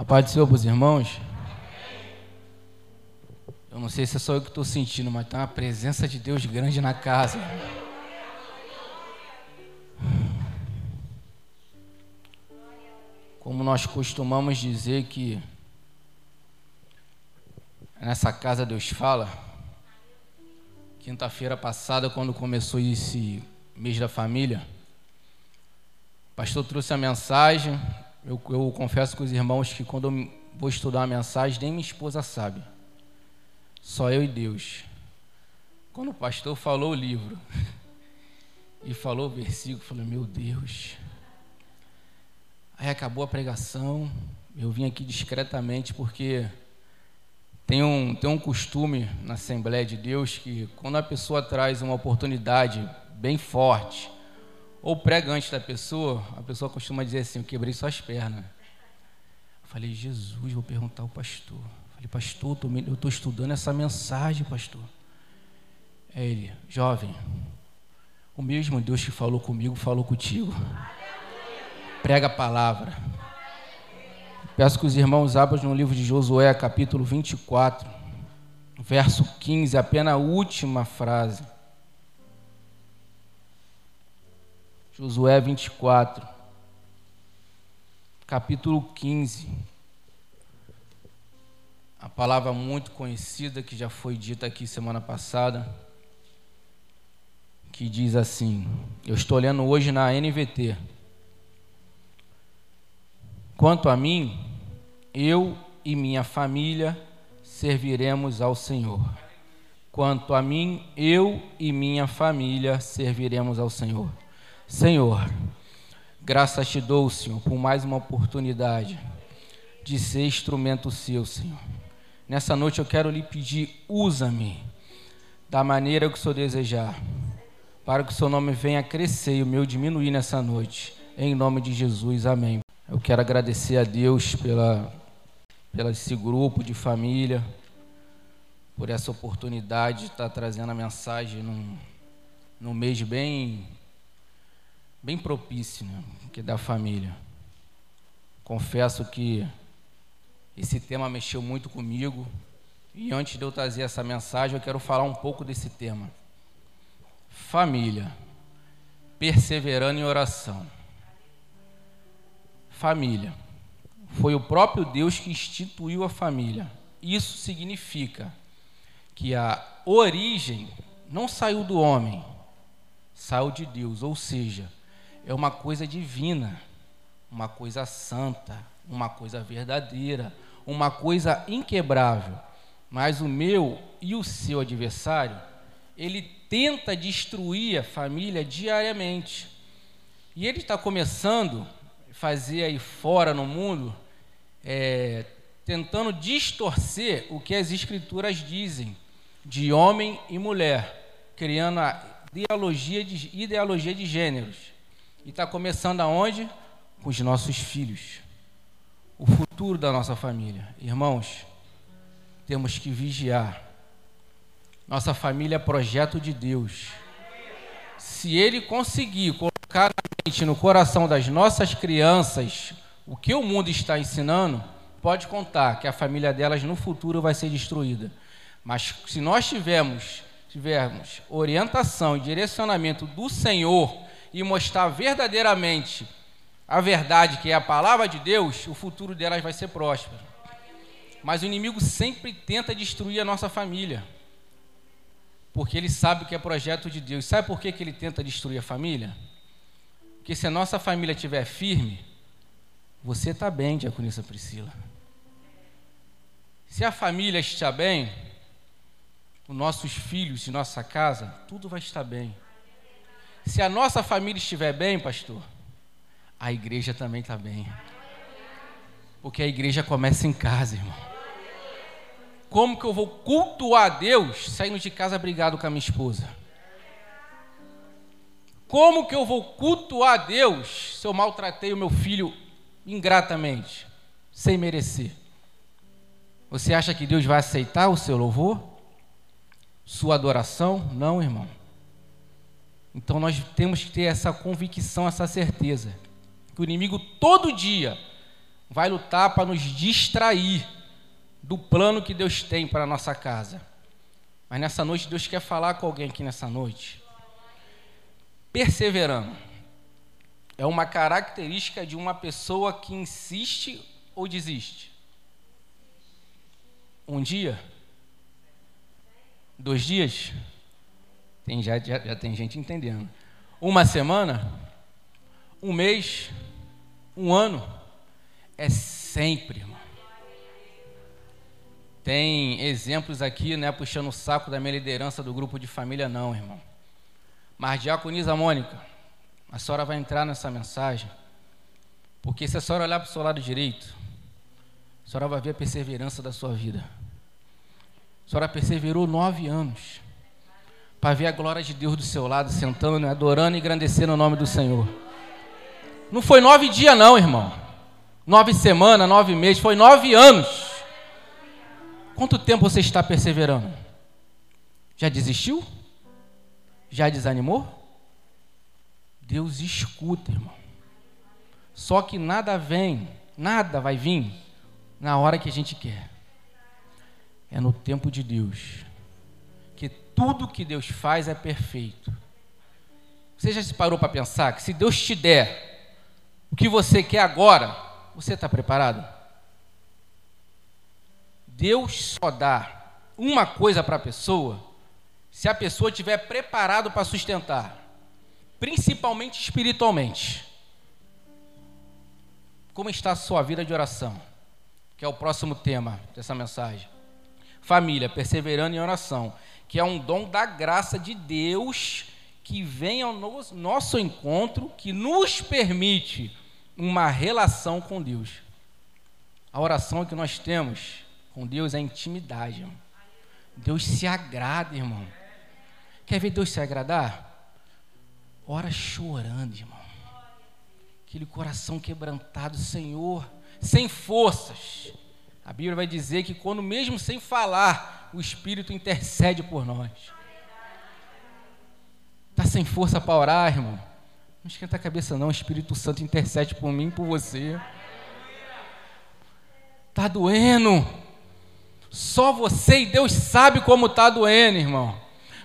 A paz do Senhor para os irmãos. Eu não sei se é só eu que estou sentindo, mas tem uma presença de Deus grande na casa. Como nós costumamos dizer que nessa casa Deus fala. Quinta-feira passada, quando começou esse mês da família, o pastor trouxe a mensagem. Eu, eu confesso com os irmãos que quando eu vou estudar a mensagem, nem minha esposa sabe. Só eu e Deus. Quando o pastor falou o livro e falou o versículo, eu falei: Meu Deus. Aí acabou a pregação. Eu vim aqui discretamente porque tem um, tem um costume na Assembleia de Deus que quando a pessoa traz uma oportunidade bem forte, ou prega antes da pessoa, a pessoa costuma dizer assim: Eu quebrei suas pernas. Eu falei: Jesus, vou perguntar ao pastor. Falei, pastor, eu estou estudando essa mensagem, pastor. É ele, jovem, o mesmo Deus que falou comigo, falou contigo. Prega a palavra. Peço que os irmãos abram no livro de Josué, capítulo 24, verso 15, apenas a última frase. Josué 24, capítulo 15 a palavra muito conhecida que já foi dita aqui semana passada, que diz assim: Eu estou lendo hoje na NVT. Quanto a mim, eu e minha família serviremos ao Senhor. Quanto a mim, eu e minha família serviremos ao Senhor. Senhor, graças te dou, Senhor, por mais uma oportunidade de ser instrumento seu, Senhor. Nessa noite eu quero lhe pedir, usa-me da maneira que o Senhor desejar, para que o seu nome venha crescer e o meu diminuir nessa noite. Em nome de Jesus, amém. Eu quero agradecer a Deus pela, pela esse grupo de família, por essa oportunidade de estar trazendo a mensagem num, num mês bem, bem propício, né, que é da família. Confesso que esse tema mexeu muito comigo. E antes de eu trazer essa mensagem, eu quero falar um pouco desse tema. Família. Perseverando em oração. Família. Foi o próprio Deus que instituiu a família. Isso significa que a origem não saiu do homem, saiu de Deus, ou seja, é uma coisa divina, uma coisa santa, uma coisa verdadeira, uma coisa inquebrável, mas o meu e o seu adversário, ele tenta destruir a família diariamente. E ele está começando a fazer aí fora no mundo, é, tentando distorcer o que as escrituras dizem de homem e mulher, criando a ideologia de, ideologia de gêneros. E está começando aonde? Com os nossos filhos o futuro da nossa família. Irmãos, temos que vigiar. Nossa família é projeto de Deus. Se Ele conseguir colocar na mente, no coração das nossas crianças, o que o mundo está ensinando, pode contar que a família delas no futuro vai ser destruída. Mas se nós tivermos, tivermos orientação e direcionamento do Senhor e mostrar verdadeiramente a verdade, que é a palavra de Deus, o futuro delas vai ser próspero. Mas o inimigo sempre tenta destruir a nossa família. Porque ele sabe que é projeto de Deus. Sabe por que, que ele tenta destruir a família? Porque se a nossa família estiver firme, você está bem, diaconisa Priscila. Se a família está bem, os nossos filhos e nossa casa, tudo vai estar bem. Se a nossa família estiver bem, pastor, a igreja também está bem. Porque a igreja começa em casa, irmão. Como que eu vou cultuar Deus saindo de casa brigado com a minha esposa? Como que eu vou cultuar Deus se eu maltratei o meu filho ingratamente, sem merecer? Você acha que Deus vai aceitar o seu louvor? Sua adoração? Não, irmão. Então nós temos que ter essa convicção, essa certeza que o inimigo todo dia vai lutar para nos distrair do plano que Deus tem para a nossa casa. Mas nessa noite, Deus quer falar com alguém aqui nessa noite. Perseverando é uma característica de uma pessoa que insiste ou desiste. Um dia? Dois dias? Tem, já, já, já tem gente entendendo. Uma semana? Um mês? Um ano? É sempre, irmão. Tem exemplos aqui, né, puxando o saco da minha liderança do grupo de família, não, irmão. Mas, diaconisa Mônica, a senhora vai entrar nessa mensagem, porque se a senhora olhar para o seu lado direito, a senhora vai ver a perseverança da sua vida. A senhora perseverou nove anos para ver a glória de Deus do seu lado, sentando, adorando e engrandecendo o nome do Senhor. Não foi nove dias, não, irmão. Nove semanas, nove meses, foi nove anos. Quanto tempo você está perseverando? Já desistiu? Já desanimou? Deus escuta, irmão. Só que nada vem, nada vai vir na hora que a gente quer. É no tempo de Deus. Tudo que Deus faz é perfeito. Você já se parou para pensar que se Deus te der o que você quer agora, você está preparado? Deus só dá uma coisa para a pessoa se a pessoa estiver preparado para sustentar, principalmente espiritualmente. Como está a sua vida de oração? Que é o próximo tema dessa mensagem. Família, perseverando em oração, que é um dom da graça de Deus que vem ao nosso encontro, que nos permite uma relação com Deus. A oração que nós temos com Deus é intimidade, irmão. Deus se agrada, irmão. Quer ver Deus se agradar? Ora chorando, irmão. Aquele coração quebrantado, Senhor, sem forças. A Bíblia vai dizer que quando mesmo sem falar, o Espírito intercede por nós. Está sem força para orar, irmão? Não esquenta a cabeça não, o Espírito Santo intercede por mim e por você. Está doendo. Só você e Deus sabe como está doendo, irmão.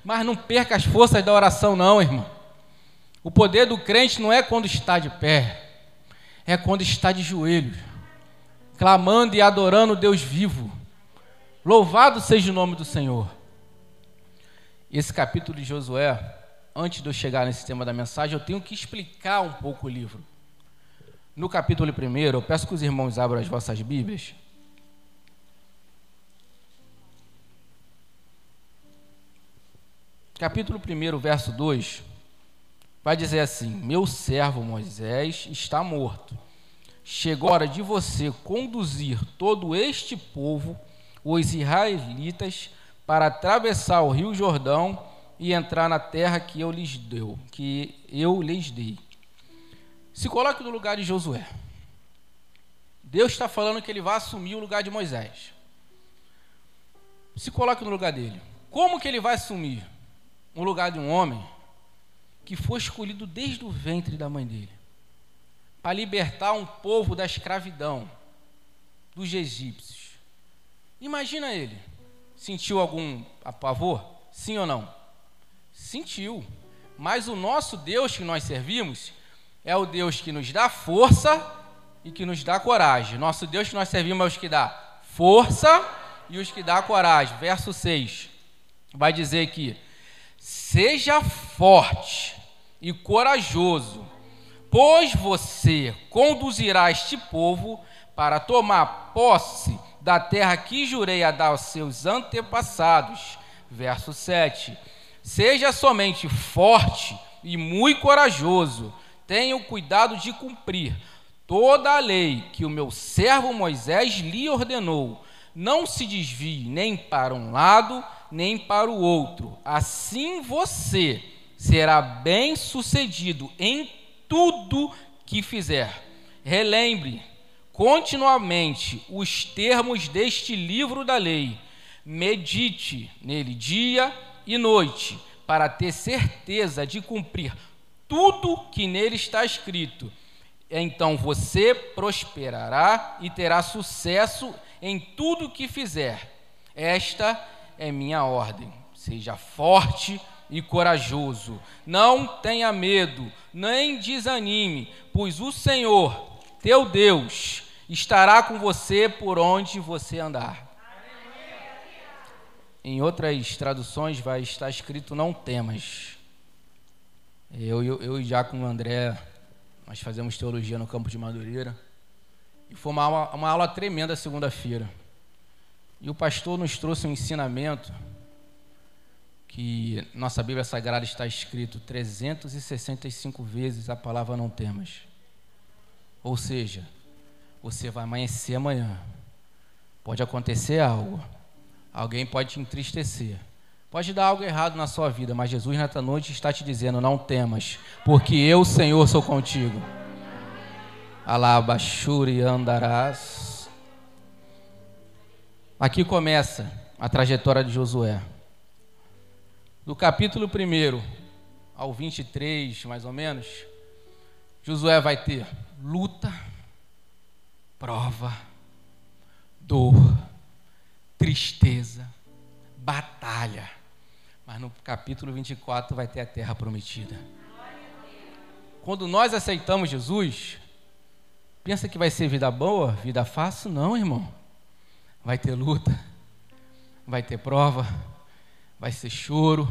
Mas não perca as forças da oração, não, irmão. O poder do crente não é quando está de pé, é quando está de joelhos, clamando e adorando Deus vivo. Louvado seja o nome do Senhor. Esse capítulo de Josué, antes de eu chegar nesse tema da mensagem, eu tenho que explicar um pouco o livro. No capítulo 1, eu peço que os irmãos abram as vossas Bíblias. capítulo 1, verso 2, vai dizer assim: Meu servo Moisés está morto. Chegou a hora de você conduzir todo este povo, os israelitas, para atravessar o rio Jordão e entrar na terra que eu lhes deu, que eu lhes dei. Se coloque no lugar de Josué. Deus está falando que ele vai assumir o lugar de Moisés. Se coloque no lugar dele. Como que ele vai assumir? um lugar de um homem que foi escolhido desde o ventre da mãe dele para libertar um povo da escravidão dos egípcios. Imagina ele. Sentiu algum pavor? Sim ou não? Sentiu. Mas o nosso Deus que nós servimos é o Deus que nos dá força e que nos dá coragem. Nosso Deus que nós servimos é os que dá força e os que dá coragem. Verso 6 vai dizer que Seja forte e corajoso, pois você conduzirá este povo para tomar posse da terra que jurei a dar aos seus antepassados. Verso 7. Seja somente forte e muito corajoso, tenha o cuidado de cumprir toda a lei que o meu servo Moisés lhe ordenou. Não se desvie nem para um lado, nem para o outro. Assim você será bem-sucedido em tudo que fizer. Relembre continuamente os termos deste livro da lei. Medite nele dia e noite, para ter certeza de cumprir tudo que nele está escrito. então você prosperará e terá sucesso em tudo que fizer. Esta é minha ordem. Seja forte e corajoso. Não tenha medo, nem desanime, pois o Senhor, teu Deus, estará com você por onde você andar. Em outras traduções vai estar escrito não temas. Eu, eu, eu já com o André, nós fazemos teologia no campo de Madureira. E foi uma uma aula tremenda segunda-feira. E o pastor nos trouxe um ensinamento que nossa Bíblia Sagrada está escrito 365 vezes a palavra não temas. Ou seja, você vai amanhecer amanhã. Pode acontecer algo. Alguém pode te entristecer. Pode dar algo errado na sua vida, mas Jesus nesta noite está te dizendo: não temas, porque eu, Senhor, sou contigo. Alabashuri andarás. Aqui começa a trajetória de Josué. Do capítulo 1 ao 23, mais ou menos, Josué vai ter luta, prova, dor, tristeza, batalha. Mas no capítulo 24 vai ter a terra prometida. Quando nós aceitamos Jesus, pensa que vai ser vida boa, vida fácil? Não, irmão vai ter luta, vai ter prova, vai ser choro,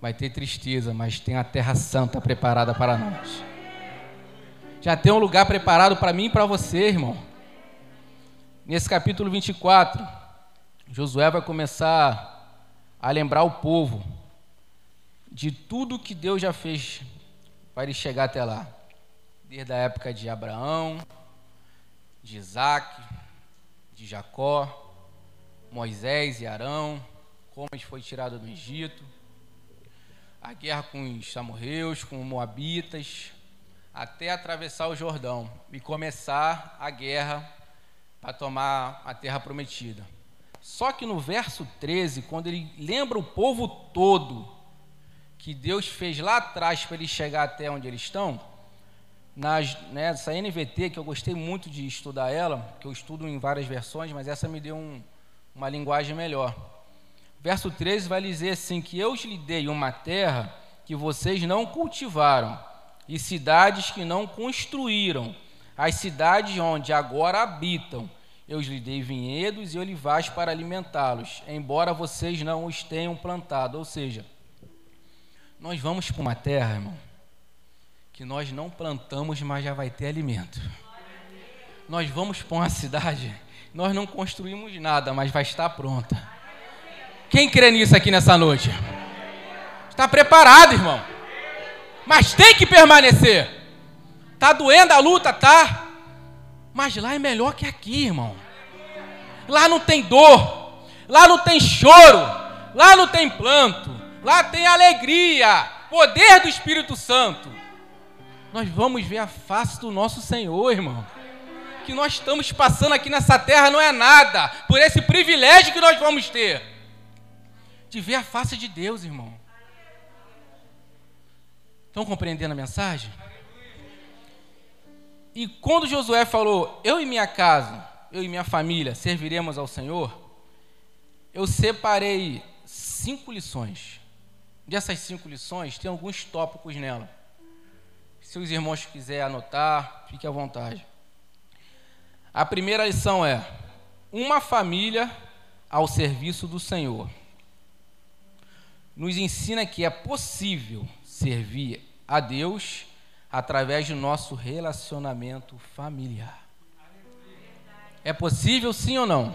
vai ter tristeza, mas tem a terra santa preparada para nós. Já tem um lugar preparado para mim e para você, irmão. Nesse capítulo 24, Josué vai começar a lembrar o povo de tudo que Deus já fez para ele chegar até lá. Desde a época de Abraão, de Isaac, de Jacó, Moisés e Arão, como eles foi tirado do Egito, a guerra com os amorreus, com os moabitas, até atravessar o Jordão e começar a guerra para tomar a terra prometida. Só que no verso 13, quando ele lembra o povo todo que Deus fez lá atrás para eles chegar até onde eles estão, nas, nessa NVT, que eu gostei muito de estudar ela, que eu estudo em várias versões, mas essa me deu um, uma linguagem melhor. Verso 13 vai dizer assim: Que eu lhe dei uma terra que vocês não cultivaram, e cidades que não construíram, as cidades onde agora habitam. Eu lhe dei vinhedos e olivais para alimentá-los, embora vocês não os tenham plantado. Ou seja, nós vamos para uma terra, irmão, que nós não plantamos, mas já vai ter alimento. Nós vamos para uma cidade nós não construímos nada, mas vai estar pronta. Quem crê nisso aqui nessa noite? Está preparado, irmão. Mas tem que permanecer. Tá doendo a luta, tá? Mas lá é melhor que aqui, irmão. Lá não tem dor, lá não tem choro, lá não tem planto, lá tem alegria, poder do Espírito Santo. Nós vamos ver a face do nosso Senhor, irmão que nós estamos passando aqui nessa terra não é nada, por esse privilégio que nós vamos ter de ver a face de Deus, irmão. Estão compreendendo a mensagem? E quando Josué falou, eu e minha casa, eu e minha família serviremos ao Senhor, eu separei cinco lições. Dessas cinco lições, tem alguns tópicos nela. Se os irmãos quiserem anotar, fique à vontade. A primeira lição é: uma família ao serviço do Senhor. Nos ensina que é possível servir a Deus através do nosso relacionamento familiar. É possível sim ou não?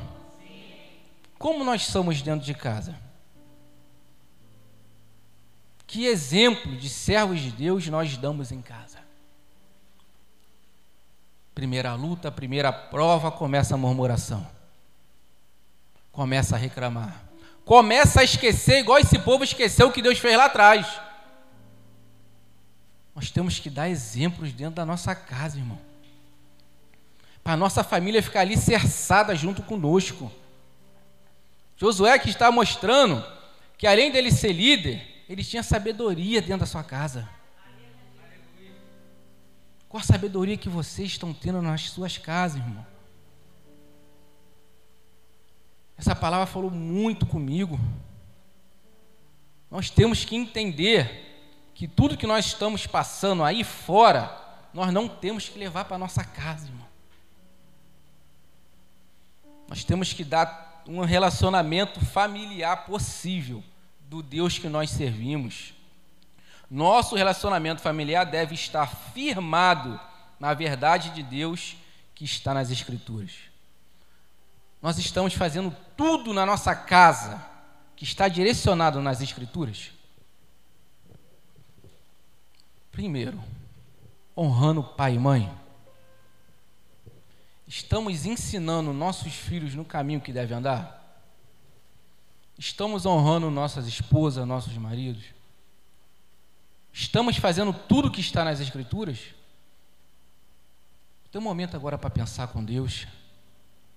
Como nós somos dentro de casa? Que exemplo de servos de Deus nós damos em casa? Primeira luta, primeira prova, começa a murmuração. Começa a reclamar. Começa a esquecer, igual esse povo esqueceu o que Deus fez lá atrás. Nós temos que dar exemplos dentro da nossa casa, irmão. Para a nossa família ficar ali cerçada junto conosco. Josué que está mostrando que além dele ser líder, ele tinha sabedoria dentro da sua casa. Qual a sabedoria que vocês estão tendo nas suas casas, irmão? Essa palavra falou muito comigo. Nós temos que entender que tudo que nós estamos passando aí fora, nós não temos que levar para nossa casa, irmão. Nós temos que dar um relacionamento familiar possível do Deus que nós servimos. Nosso relacionamento familiar deve estar firmado na verdade de Deus que está nas Escrituras. Nós estamos fazendo tudo na nossa casa que está direcionado nas Escrituras? Primeiro, honrando pai e mãe. Estamos ensinando nossos filhos no caminho que devem andar? Estamos honrando nossas esposas, nossos maridos? Estamos fazendo tudo que está nas Escrituras? Tem um momento agora para pensar com Deus.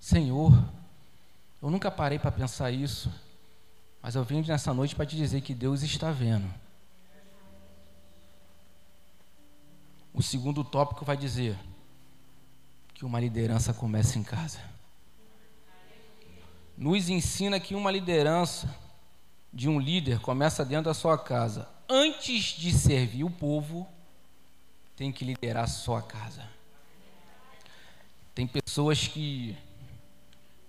Senhor, eu nunca parei para pensar isso, mas eu venho nessa noite para te dizer que Deus está vendo. O segundo tópico vai dizer que uma liderança começa em casa. Nos ensina que uma liderança de um líder começa dentro da sua casa. Antes de servir o povo, tem que liderar a sua casa. Tem pessoas que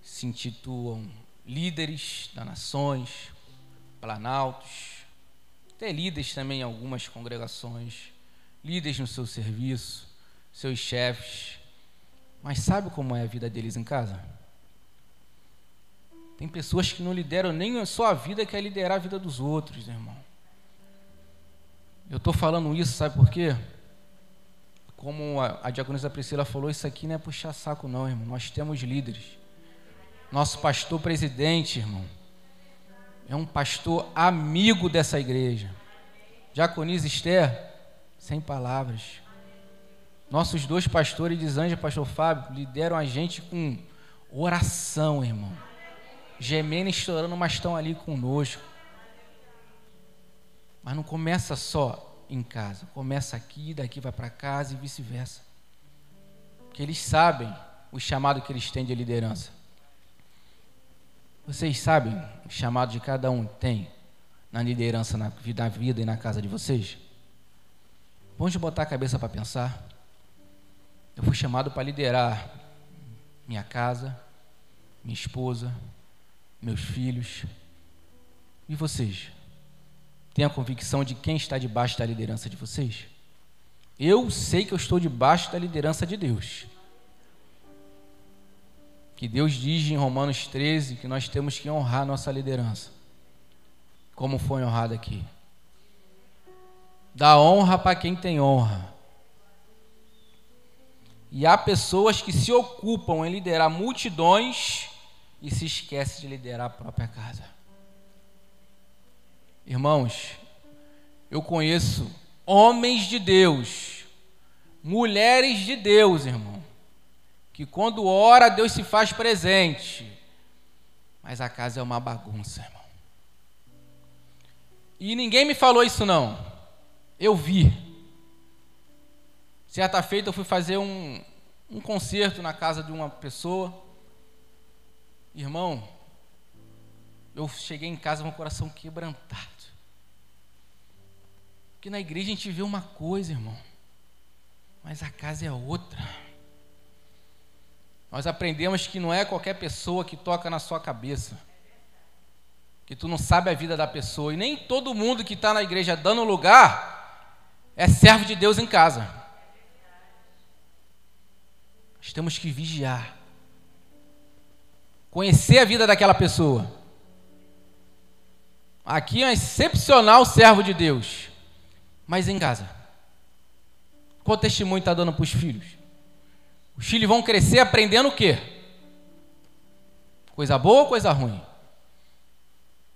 se intitulam líderes das nações, planaltos, até líderes também em algumas congregações, líderes no seu serviço, seus chefes. Mas sabe como é a vida deles em casa? Tem pessoas que não lideram nem a sua vida, quer liderar a vida dos outros, irmão. Eu estou falando isso, sabe por quê? Como a, a diaconisa Priscila falou, isso aqui não é puxar saco, não, irmão. Nós temos líderes. Nosso pastor presidente, irmão, é um pastor amigo dessa igreja. Diaconisa Esther, sem palavras. Nossos dois pastores de Zanja, pastor Fábio, lideram a gente com oração, irmão. Gemendo e chorando, mas estão ali conosco. Mas não começa só em casa, começa aqui, daqui vai para casa e vice-versa. Porque eles sabem o chamado que eles têm de liderança. Vocês sabem o chamado de cada um tem na liderança, na vida, e na casa de vocês? Vamos botar a cabeça para pensar. Eu fui chamado para liderar minha casa, minha esposa, meus filhos. E vocês? Tem a convicção de quem está debaixo da liderança de vocês? Eu sei que eu estou debaixo da liderança de Deus que Deus diz em Romanos 13 que nós temos que honrar nossa liderança, como foi honrado aqui. Dá honra para quem tem honra. E há pessoas que se ocupam em liderar multidões e se esquecem de liderar a própria casa. Irmãos, eu conheço homens de Deus, mulheres de Deus, irmão que quando ora, Deus se faz presente. Mas a casa é uma bagunça, irmão. E ninguém me falou isso, não. Eu vi. Certa feita eu fui fazer um, um concerto na casa de uma pessoa. Irmão, eu cheguei em casa com o coração quebrantado. Porque na igreja a gente vê uma coisa, irmão, mas a casa é outra. Nós aprendemos que não é qualquer pessoa que toca na sua cabeça. Que tu não sabe a vida da pessoa. E nem todo mundo que está na igreja dando lugar é servo de Deus em casa. Nós temos que vigiar. Conhecer a vida daquela pessoa. Aqui é um excepcional servo de Deus. Mas em casa. Qual testemunho está dando para os filhos? Os filhos vão crescer aprendendo o quê? Coisa boa ou coisa ruim?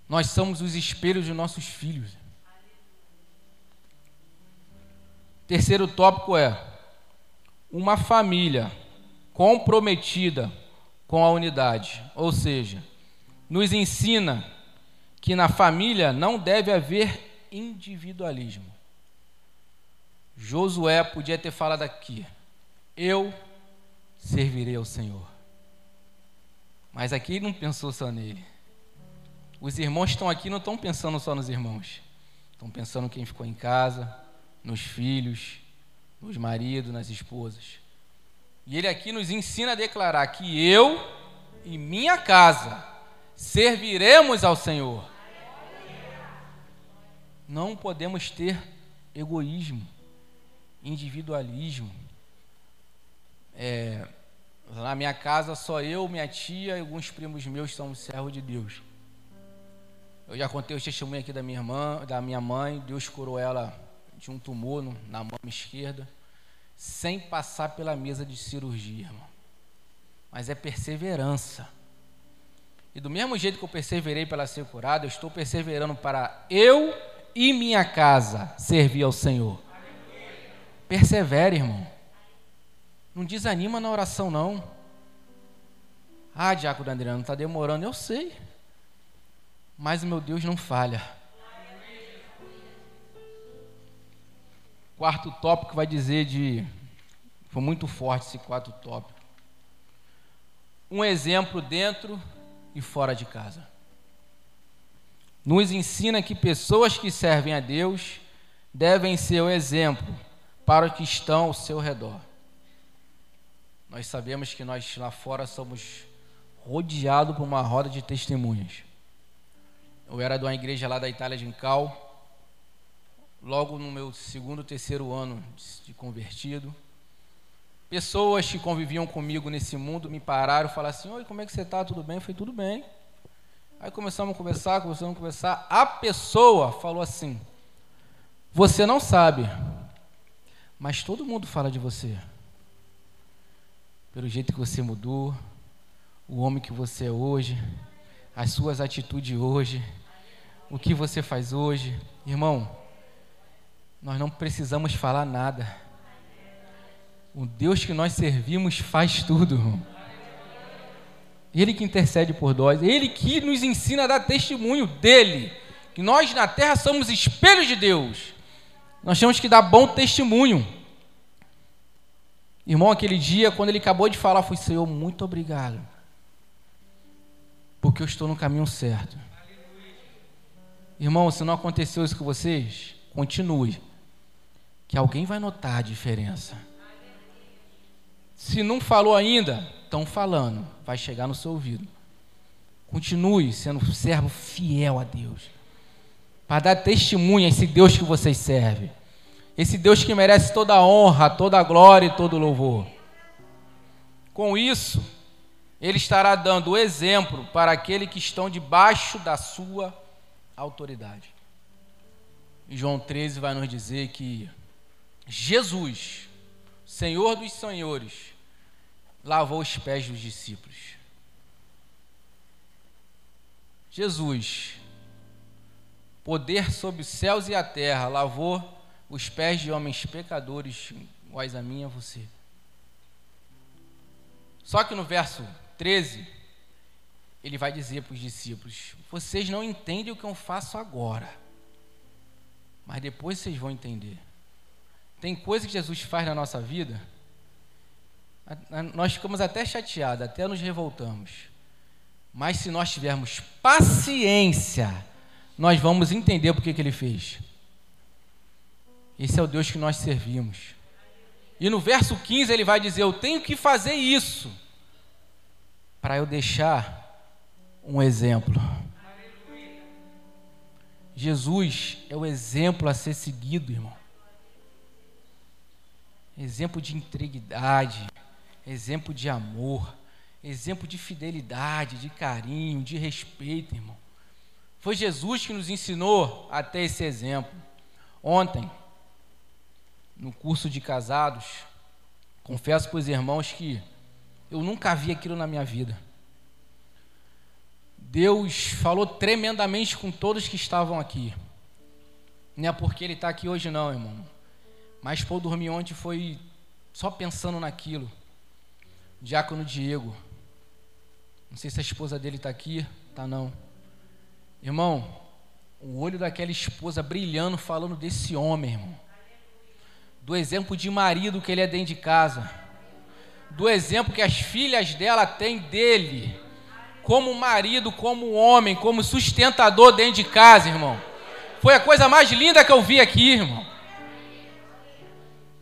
Nós somos os espelhos de nossos filhos. Terceiro tópico é uma família comprometida com a unidade, ou seja, nos ensina que na família não deve haver individualismo. Josué podia ter falado aqui: Eu servirei ao Senhor. Mas aqui ele não pensou só nele. Os irmãos estão aqui não estão pensando só nos irmãos. Estão pensando quem ficou em casa, nos filhos, nos maridos, nas esposas. E ele aqui nos ensina a declarar que eu e minha casa serviremos ao Senhor. Não podemos ter egoísmo, individualismo. É, na minha casa só eu, minha tia e alguns primos meus são servos de Deus. Eu já contei o testemunho aqui da minha irmã, da minha mãe. Deus curou ela de um tumor na mão esquerda, sem passar pela mesa de cirurgia, irmão. Mas é perseverança. E do mesmo jeito que eu perseverei para ser curado, eu estou perseverando para eu e minha casa servir ao Senhor. Persevere, irmão. Não desanima na oração, não. Ah, Diácono Adriano, está demorando. Eu sei. Mas o meu Deus não falha. Quarto tópico vai dizer de. Foi muito forte esse quarto tópico. Um exemplo dentro e fora de casa. Nos ensina que pessoas que servem a Deus devem ser o exemplo para os que estão ao seu redor. Nós sabemos que nós lá fora somos rodeados por uma roda de testemunhas. Eu era de uma igreja lá da Itália de Incal, logo no meu segundo, terceiro ano de convertido. Pessoas que conviviam comigo nesse mundo me pararam e falaram assim: Oi, como é que você está? Tudo bem? Falei: Tudo bem. Aí começamos a conversar, começamos a conversar. A pessoa falou assim: Você não sabe, mas todo mundo fala de você. Pelo jeito que você mudou, o homem que você é hoje, as suas atitudes hoje, o que você faz hoje. Irmão, nós não precisamos falar nada. O Deus que nós servimos faz tudo. Ele que intercede por nós, Ele que nos ensina a dar testemunho dele, que nós na terra somos espelhos de Deus. Nós temos que dar bom testemunho. Irmão, aquele dia, quando ele acabou de falar, foi Senhor, muito obrigado, porque eu estou no caminho certo. Irmão, se não aconteceu isso com vocês, continue, que alguém vai notar a diferença. Se não falou ainda, estão falando, vai chegar no seu ouvido. Continue sendo servo fiel a Deus, para dar testemunho a esse Deus que vocês servem. Esse Deus que merece toda a honra, toda a glória e todo o louvor. Com isso, ele estará dando o exemplo para aqueles que estão debaixo da sua autoridade. E João 13 vai nos dizer que Jesus, Senhor dos Senhores, lavou os pés dos discípulos. Jesus, poder sobre os céus e a terra, lavou os pés de homens pecadores, iguais a mim e a você. Só que no verso 13, ele vai dizer para os discípulos: Vocês não entendem o que eu faço agora, mas depois vocês vão entender. Tem coisa que Jesus faz na nossa vida, nós ficamos até chateados, até nos revoltamos. Mas se nós tivermos paciência, nós vamos entender por que, que ele fez. Esse é o Deus que nós servimos. E no verso 15 ele vai dizer: Eu tenho que fazer isso para eu deixar um exemplo. Jesus é o exemplo a ser seguido, irmão. Exemplo de integridade, exemplo de amor, exemplo de fidelidade, de carinho, de respeito, irmão. Foi Jesus que nos ensinou a ter esse exemplo. Ontem, no curso de casados, confesso para os irmãos que eu nunca vi aquilo na minha vida. Deus falou tremendamente com todos que estavam aqui. Não é porque ele está aqui hoje, não, irmão. Mas Paul dormir ontem foi só pensando naquilo. Diácono Diego. Não sei se a esposa dele está aqui. Tá não. Irmão, o olho daquela esposa brilhando, falando desse homem, irmão do exemplo de marido que ele é dentro de casa, do exemplo que as filhas dela têm dele, como marido, como homem, como sustentador dentro de casa, irmão. Foi a coisa mais linda que eu vi aqui, irmão.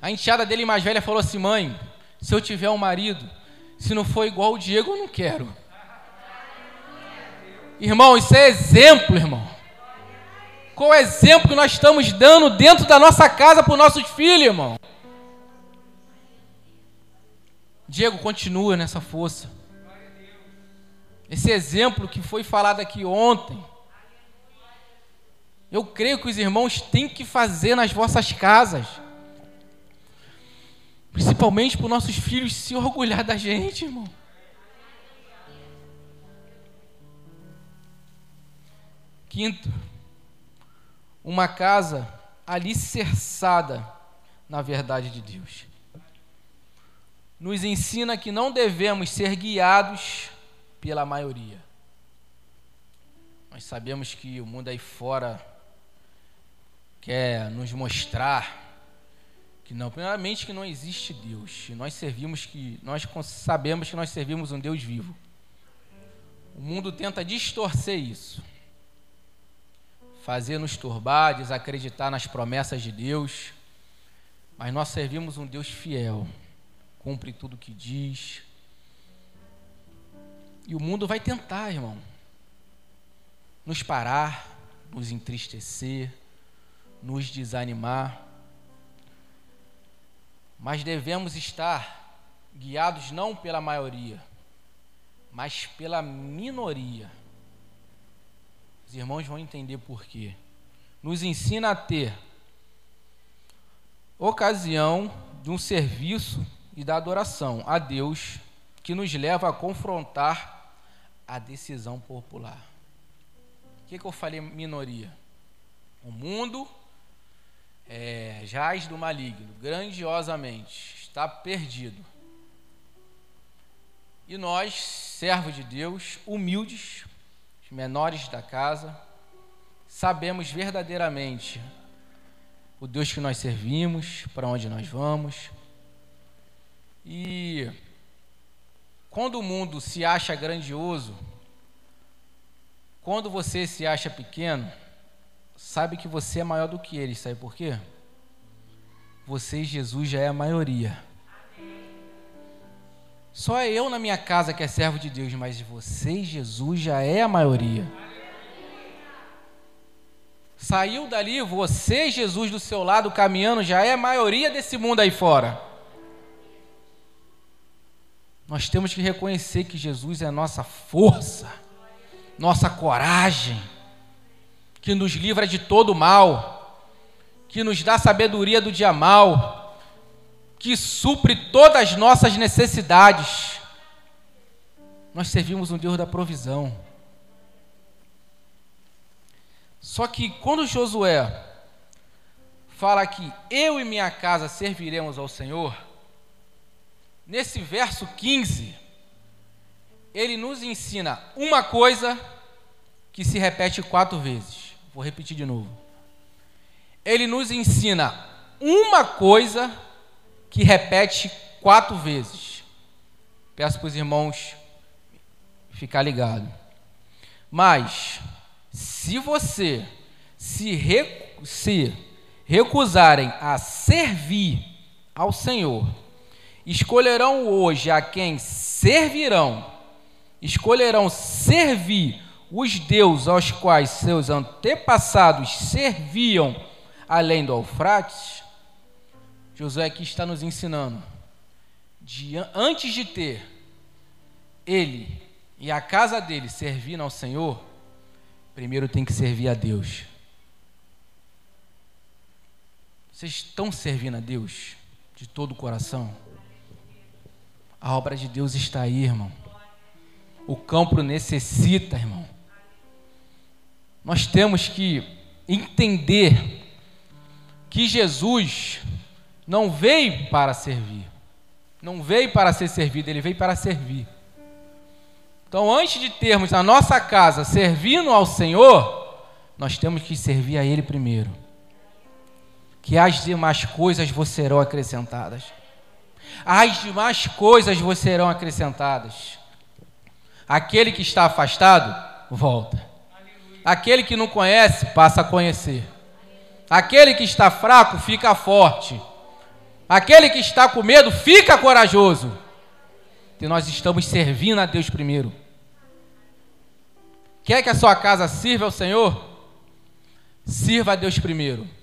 A enteada dele mais velha falou assim: mãe, se eu tiver um marido, se não for igual o Diego, eu não quero. Irmão, isso é exemplo, irmão. Qual é o exemplo que nós estamos dando dentro da nossa casa para os nossos filhos, irmão? Diego, continua nessa força. Esse exemplo que foi falado aqui ontem. Eu creio que os irmãos têm que fazer nas vossas casas. Principalmente para os nossos filhos se orgulhar da gente, irmão. Quinto, uma casa alicerçada na verdade de Deus. Nos ensina que não devemos ser guiados pela maioria. Nós sabemos que o mundo aí fora quer nos mostrar que não, primeiramente que não existe Deus. Nós servimos que nós sabemos que nós servimos um Deus vivo. O mundo tenta distorcer isso fazer nos turbar, desacreditar nas promessas de Deus, mas nós servimos um Deus fiel, cumpre tudo o que diz. E o mundo vai tentar, irmão, nos parar, nos entristecer, nos desanimar, mas devemos estar guiados não pela maioria, mas pela minoria os irmãos vão entender por quê. Nos ensina a ter ocasião de um serviço e da adoração a Deus que nos leva a confrontar a decisão popular. O que, que eu falei, minoria? O mundo é, jaz do maligno, grandiosamente, está perdido. E nós, servos de Deus, humildes, menores da casa, sabemos verdadeiramente o Deus que nós servimos, para onde nós vamos. E quando o mundo se acha grandioso, quando você se acha pequeno, sabe que você é maior do que ele, sabe por quê? Você e Jesus já é a maioria. Só eu na minha casa que é servo de Deus, mas você e Jesus já é a maioria. Saiu dali, você Jesus do seu lado caminhando, já é a maioria desse mundo aí fora. Nós temos que reconhecer que Jesus é a nossa força, nossa coragem, que nos livra de todo mal, que nos dá sabedoria do dia mal que supre todas as nossas necessidades. Nós servimos um Deus da provisão. Só que quando Josué fala que eu e minha casa serviremos ao Senhor, nesse verso 15, ele nos ensina uma coisa que se repete quatro vezes. Vou repetir de novo. Ele nos ensina uma coisa que repete quatro vezes. Peço para os irmãos ficar ligado. Mas, se você se, recu se recusarem a servir ao Senhor, escolherão hoje a quem servirão, escolherão servir os deuses aos quais seus antepassados serviam além do Eufrates, Josué aqui está nos ensinando. De, antes de ter ele e a casa dele servindo ao Senhor, primeiro tem que servir a Deus. Vocês estão servindo a Deus de todo o coração? A obra de Deus está aí, irmão. O campo necessita, irmão. Nós temos que entender que Jesus não veio para servir. Não veio para ser servido, ele veio para servir. Então, antes de termos a nossa casa servindo ao Senhor, nós temos que servir a Ele primeiro. que as demais coisas vos serão acrescentadas. As demais coisas vos serão acrescentadas. Aquele que está afastado, volta. Aquele que não conhece, passa a conhecer. Aquele que está fraco, fica forte. Aquele que está com medo, fica corajoso. E nós estamos servindo a Deus primeiro. Quer que a sua casa sirva ao Senhor? Sirva a Deus primeiro.